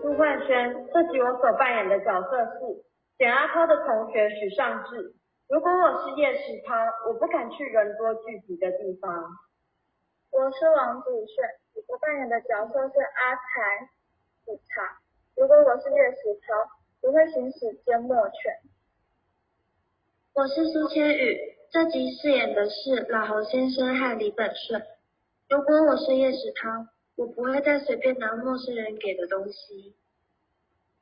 苏焕轩，这集我所扮演的角色是简阿涛的同学许尚志。如果我是叶石涛，我不敢去人多聚集的地方。我是王祖炫，我扮演的角色是阿才警察。如果我是叶石涛，我会行使缄默权。我是苏千羽，这集饰演的是老侯先生和李本顺。如果我是叶石涛，我不会再随便拿陌生人给的东西。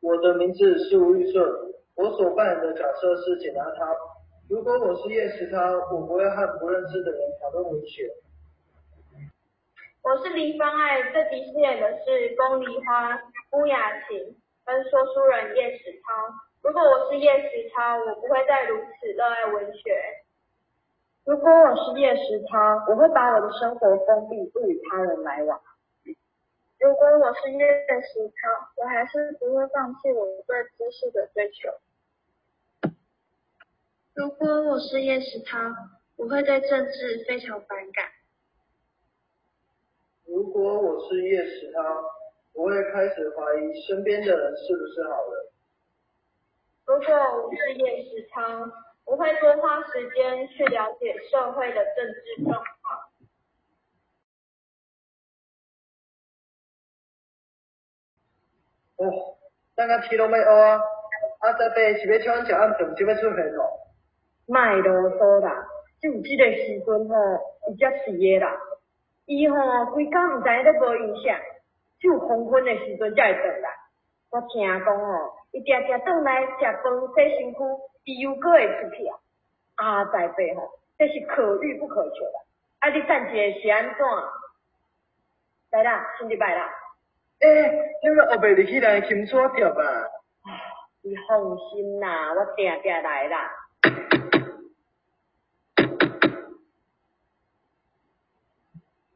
我的名字是吴玉顺，我所扮演的角色是简单涛。如果我是叶石涛，我不会和不认识的人讨论文学。我是黎芳爱，这集饰演的是龚梨花、乌雅琴跟说书人叶石涛。如果我是叶石涛，我不会再如此热爱文学。如果我是叶石涛，我会把我的生活封闭，不与他人来往。如果我是叶石涛，我还是不会放弃我对知识的追求。如果我是叶石涛，我会对政治非常反感。如果我是叶石涛，我会开始怀疑身边的人是不是好人。如果我是叶石涛，我会多花时间去了解社会的政治状况。哦，等下天拢要黑啊！阿仔爸是要请食暗顿就要出现咯。卖啰嗦啦，就这个时阵吼，伊才是的啦。伊吼规工毋知影咧无影响，只有黄昏的时阵才会倒来。我听讲吼，伊定定倒来食饭洗身躯，伊又搁会出去啊。阿仔爸吼，这是可遇不可求啦。啊，你等一下是安怎？来啦，先入来啦。诶，那个后背入去来轻车掉吧。你放心啦，我定定来啦。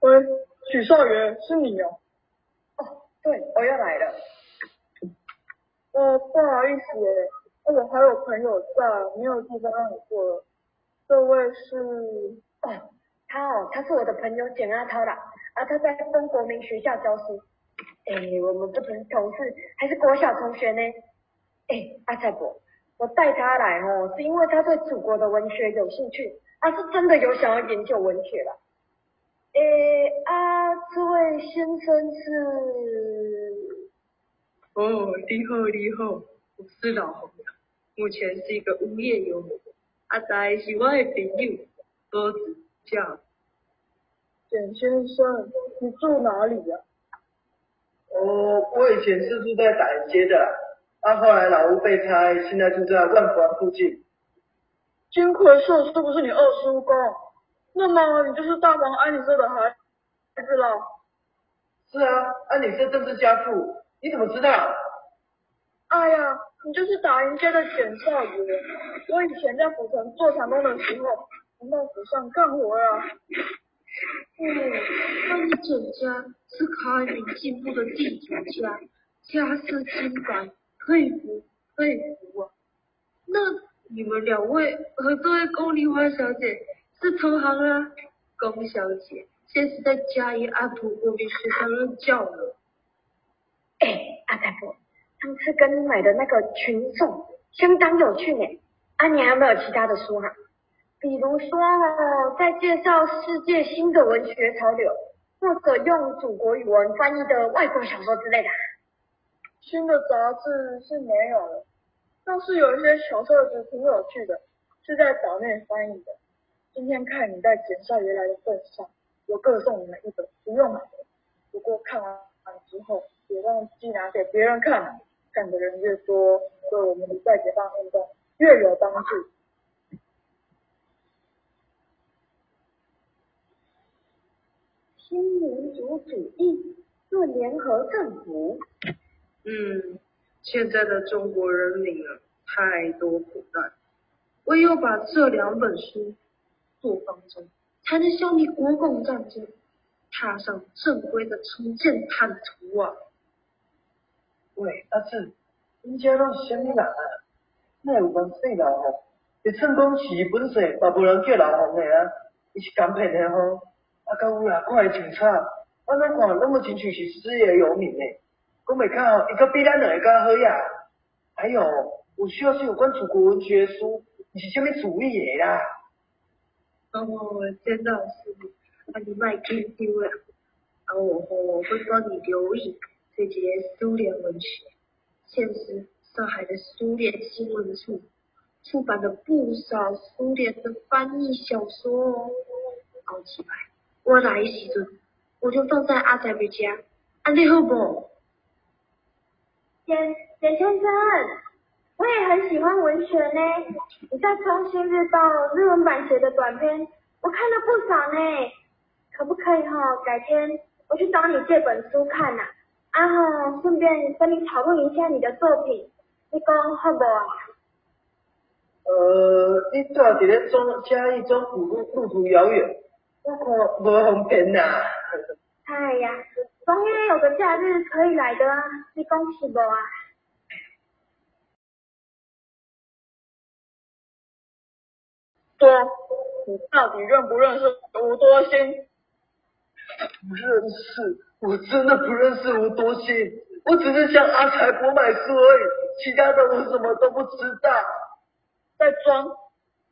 喂，许少爷，是你哦。哦，对，我又来了。哦，不好意思耶，我还有朋友在，没有地方让你坐了。这位是？哦，他哦，他是我的朋友简阿涛啦，啊，他在中国民学校教书。哎，我们不同同事，还是国小同学呢。哎，阿蔡伯，我带他来哦，是因为他对祖国的文学有兴趣，他是真的有想要研究文学啦。诶，啊，这位先生是？哦，你好，你好，我是老洪，目前是一个无业游民。阿仔是我的朋友，多指教。简先生，你住哪里呀？哦，我我以前是住在打人街的，啊，后来老屋被拆，现在住在万福附近。金奎秀是不是你二叔公？那么你就是大王安女社的孩子了？是啊，安女社政治家父，你怎么知道？哎呀，你就是打人街的简少爷。我以前在府城做长工的时候，曾到府上干活啊。哦，那你简家是开明进步的地主家，家世清白，佩服佩服啊。那你们两位和这位宫梨花小姐？是同行啊，龚小姐，现在是在嘉义阿土国民学校任教了。哎，阿大伯，上次跟你买的那个群众相当有趣呢。啊，你还有没有其他的书哈？比如说哦，在介绍世界新的文学潮流，或者用祖国语文翻译的外国小说之类的。新的杂志是没有了，倒是有一些小册子挺有趣的，是在岛内翻译的。今天看你在简少爷来的份上，我各送你们一本，不用买。不过看完之后，别忘记拿给别人看，看的人越多，对我们的再解放运动越有帮助。新民主主义论联合政府。嗯，现在的中国人民啊，太多苦难，唯有把这两本书。做方针，才能消灭国共战争，踏上正规的重建坦途啊！喂，阿志，你家拢是啥物人啊？哪有人姓老洪？会成功是本事，嘛无人叫老红的啊！你是港片的吼，啊，到有啦，看伊穿插，我怎看那么真像是失业游民呢？讲袂较，伊阁比咱两个较好呀。还有，我需要是有关祖国文学书，你是虾米主意的啦？哦，真的是，啊你卖紧张啦。啊我吼，我帮你留意这节苏联文学，现实上海的苏联新闻处出版了不少苏联的翻译小说哦，好起来。我来时阵，我就放在阿仔的家，安尼好不？简简先生，我也很喜欢文学呢。你在《中心日报》日文版写的短篇，我看了不少呢。可不可以哈？改天我去找你借本书看呐，然后顺便跟你讨论一下你的作品，你讲好不？呃，你住伫咧中嘉义中古路路途遥远，我看无方便呐。哎呀，总也有个假日可以来的啊，你讲是无啊？说，你到底认不认识吴多兴？不认识，我真的不认识吴多兴，我只是向阿财伯买书而已，其他的我什么都不知道。在装，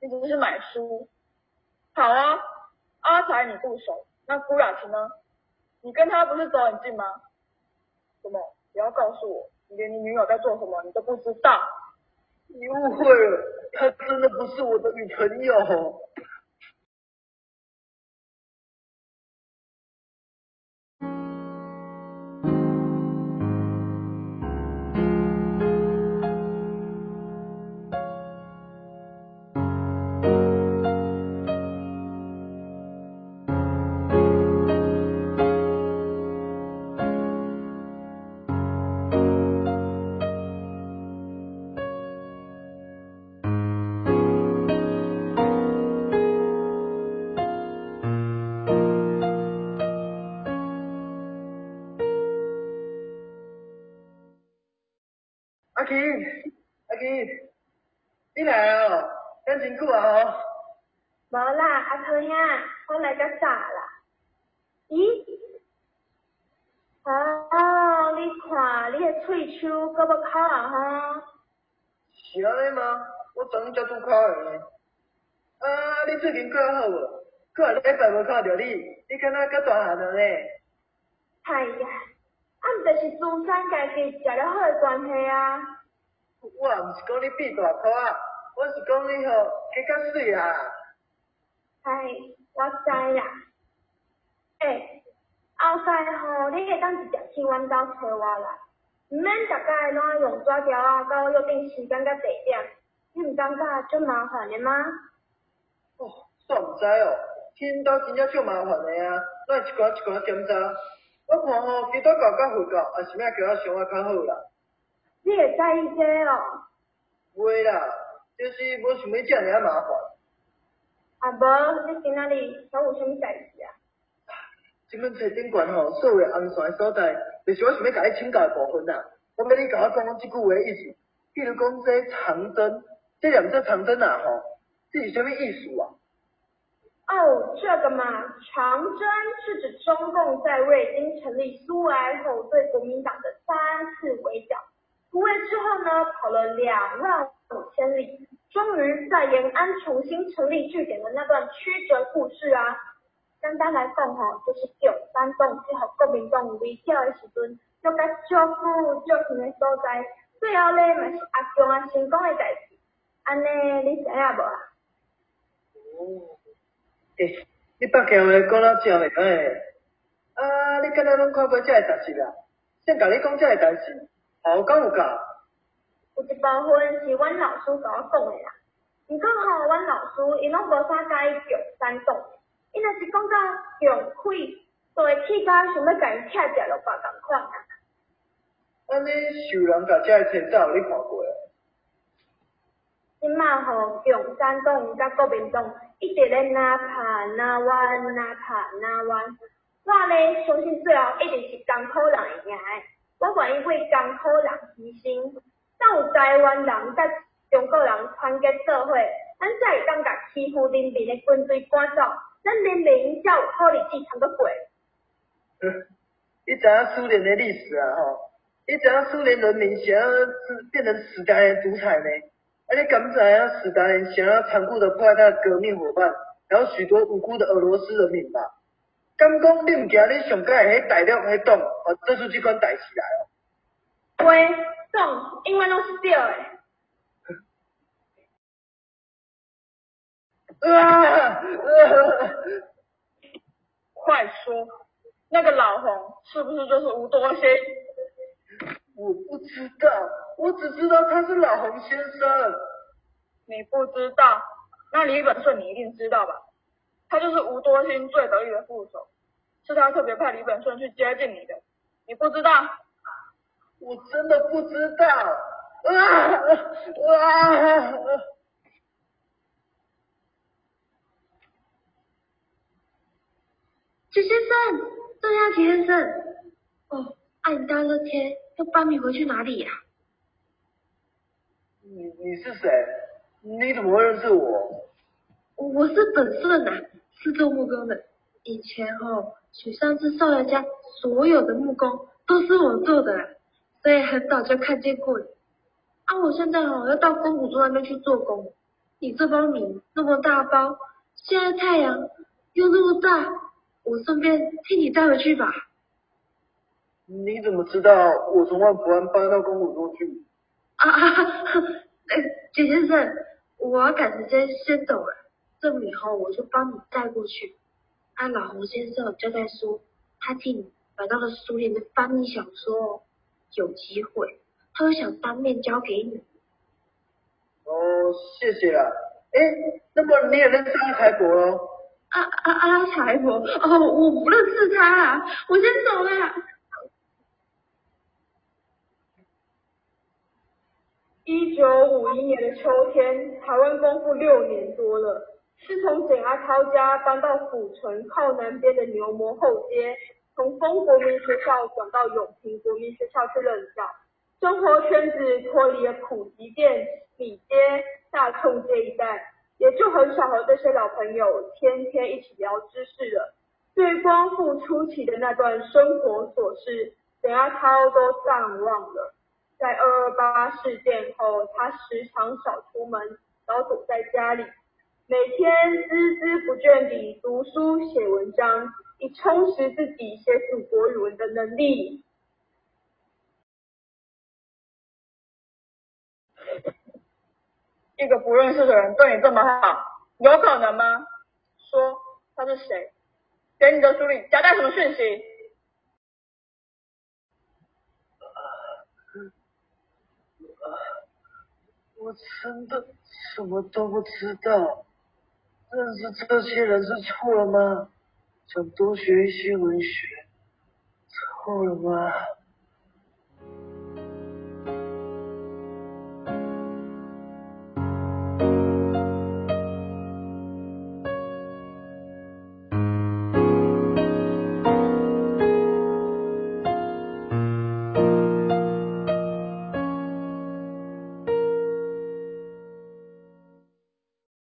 你只是买书。好啊，阿才你不熟，那顾雅琴呢？你跟她不是走很近吗？什么？你要告诉我，你连你女友在做什么你都不知道。你误会了，她真的不是我的女朋友。是安尼吗？我昨昏才拄考的呢。啊，你最近过好无？过礼拜无看到你，你敢若较大汉了呢？哎呀，啊，毋就是自产家己食了好的关系啊。我也毋是讲你变大块啊，我是讲你吼加较水啊。哎，我知啦。诶、后摆吼，你会当直接去阮兜找我啦，毋免逐摆拢用纸条啊，到约定时间甲地点，你毋感觉足麻烦的吗？哦，煞毋知哦，去恁兜真正足麻烦的啊，咱一寡一寡检查。我看吼，其他教甲会教，也是免叫我想啊较好啦。你会在意这哦？袂啦，就是无想要遮尔啊麻烦。啊无，你今仔日都有啥物代志啊？即本册顶悬吼，所有红线的所在，就是我想要甲你请教的部分啦。我要你甲我讲讲即句话的意思。譬如讲这长征，这两只长征啊吼，这是啥物意思啊？哦，这个嘛，长征是指中共在未经成立苏维埃后，对国民党的三次围剿。突围之后呢，跑了两万五千里，终于在延安重新成立据点的那段曲折故事啊。简单来讲吼，就是共产党去互国民党围剿的时阵，要甲足久足远的所在，最后咧嘛是阿强啊成功的代志。安尼你知影无啊？哦，诶，你北京话讲到真袂歹。啊，你敢若拢看过遮个代志啦？先甲你讲遮个代志，好讲有教。有一部分是阮老师甲我讲的啦，毋过吼，阮老师伊拢无啥介意共产党，伊若是讲到共匪，就会气到想要甲伊拆食落吧共款啊。安尼受人甲遮个册早有你看过啊？即马吼，共产党甲国民党一直咧哪拍哪弯哪拍哪弯，我咧相信最后一定是艰苦人会赢诶。我愿意为艰苦人牺牲，才有台湾人甲中国人团结做伙，咱才会当甲欺负人民诶军队赶走，咱人民才有好日子通过过。你知影苏联的历史啊吼？你知影苏联人民是啊变成史达林独裁呢？啊，你敢知影史达林想要残酷的迫害他的革命伙伴，还有许多无辜的俄罗斯人民吧？敢讲你唔惊你上届迄大陆迄党，哦，做出这款代志来哦？喂，总，因为拢是对的。啊！快说，那个老红是不是就是吴多星？我不知道，我只知道他是老洪先生。你不知道，那李本顺你一定知道吧？他就是吴多星最得意的副手，是他特别派李本顺去接近你的，你不知道？我真的不知道。啊啊啊！齐先生，对呀，齐先生。哦，按大热天要搬你回去哪里呀？你你是谁？你怎么会认识我？我是本顺啊，是做木工的。以前哦，许上次少爷家所有的木工都是我做的，所以很早就看见过你。啊，我现在哦要到公古桌那边去做工。你这包米那么大包，现在太阳又那么大，我顺便替你带回去吧。你怎么知道我从万福安搬到公古桌去？啊 啊，哎，简先生，我要赶时间先走了，这米后我就帮你带过去。啊，老洪先生交代说，他替你买到了苏联的翻译小说哦，有机会，他会想当面交给你。哦，谢谢啦。哎，那么你也认识阿财伯喽？啊啊阿财伯，哦，我不认识他啊，我先走了。一九五一年的秋天，台湾光复六年多了，是从简阿涛家搬到府城靠南边的牛魔后街，从丰国民学校转到永平国民学校去任教，生活圈子脱离了普吉店、米街、大冲街一带，也就很少和这些老朋友天天一起聊知识了。对光复初期的那段生活琐事，简阿涛都淡忘了。在二二八事件后，他时常少出门，老躲在家里，每天孜孜不倦地读书写文章，以充实自己写祖国语文的能力。一个不认识的人对你这么好，有可能吗？说他是谁？给你的书里夹带什么讯息？我真的什么都不知道。认识这些人是错了吗？想多学一些文学，错了吗？